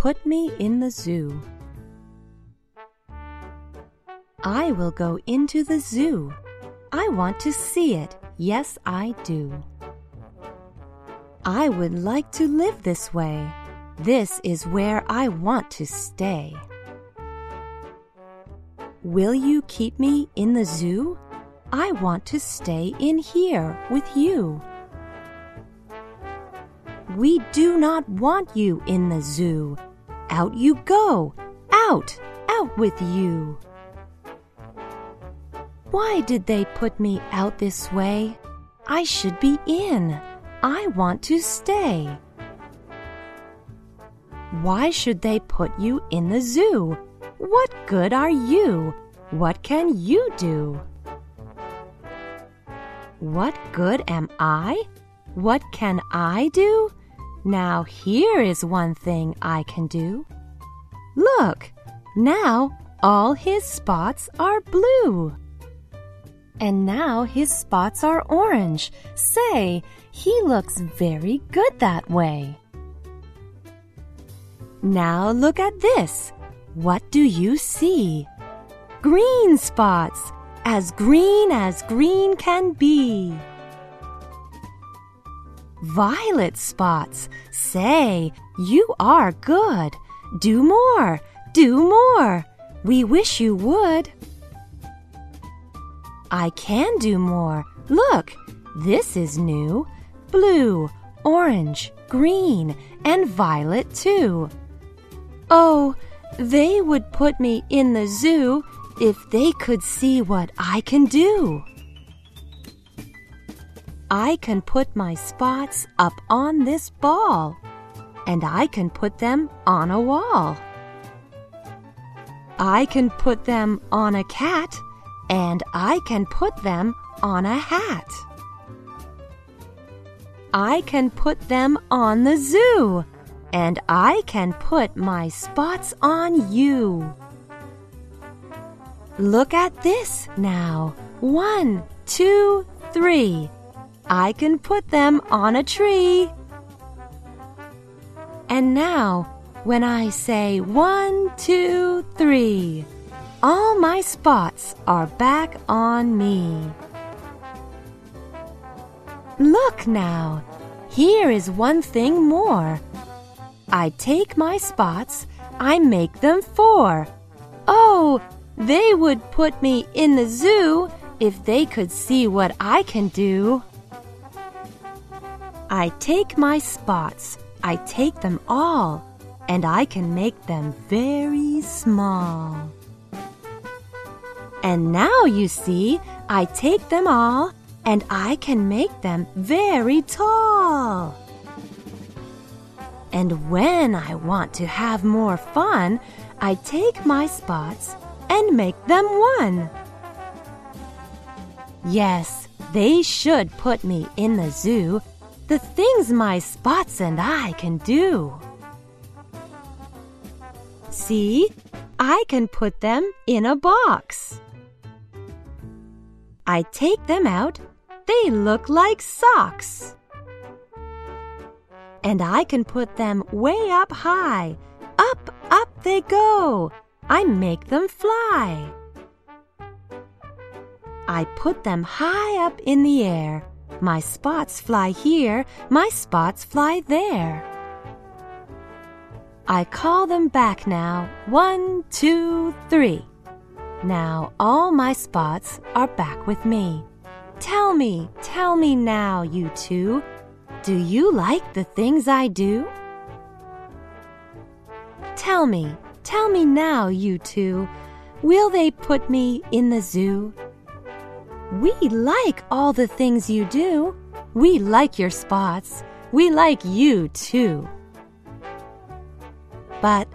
put me in the zoo. I will go into the zoo. I want to see it. Yes, I do. I would like to live this way. This is where I want to stay. Will you keep me in the zoo? I want to stay in here with you. We do not want you in the zoo. Out you go! Out! Out with you! Why did they put me out this way? I should be in. I want to stay. Why should they put you in the zoo? What good are you? What can you do? What good am I? What can I do? Now here is one thing I can do. Look, now all his spots are blue. And now his spots are orange. Say, he looks very good that way. Now look at this. What do you see? Green spots, as green as green can be. Violet spots, say, you are good. Do more, do more. We wish you would. I can do more. Look, this is new. Blue, orange, green, and violet too. Oh, they would put me in the zoo if they could see what I can do. I can put my spots up on this ball, and I can put them on a wall. I can put them on a cat and I can put them on a hat. I can put them on the zoo, and I can put my spots on you. Look at this now. One, two, three. I can put them on a tree. And now, when I say one, two, three, all my spots are back on me. Look now, here is one thing more. I take my spots, I make them four. Oh, they would put me in the zoo if they could see what I can do. I take my spots, I take them all, and I can make them very small. And now you see, I take them all and I can make them very tall. And when I want to have more fun, I take my spots and make them one. Yes, they should put me in the zoo, the things my spots and I can do. See, I can put them in a box. I take them out, they look like socks. And I can put them way up high. Up, up they go. I make them fly. I put them high up in the air. My spots fly here, my spots fly there. I call them back now. One, two, three. Now all my spots are back with me. Tell me, tell me now, you two, do you like the things I do? Tell me, tell me now, you two, will they put me in the zoo? We like all the things you do. We like your spots. We like you too. But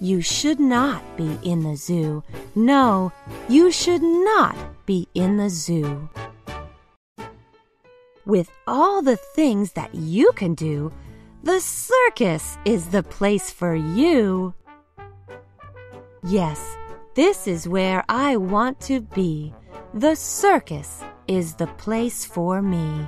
you should not be in the zoo. No, you should not be in the zoo. With all the things that you can do, the circus is the place for you. Yes, this is where I want to be. The circus is the place for me.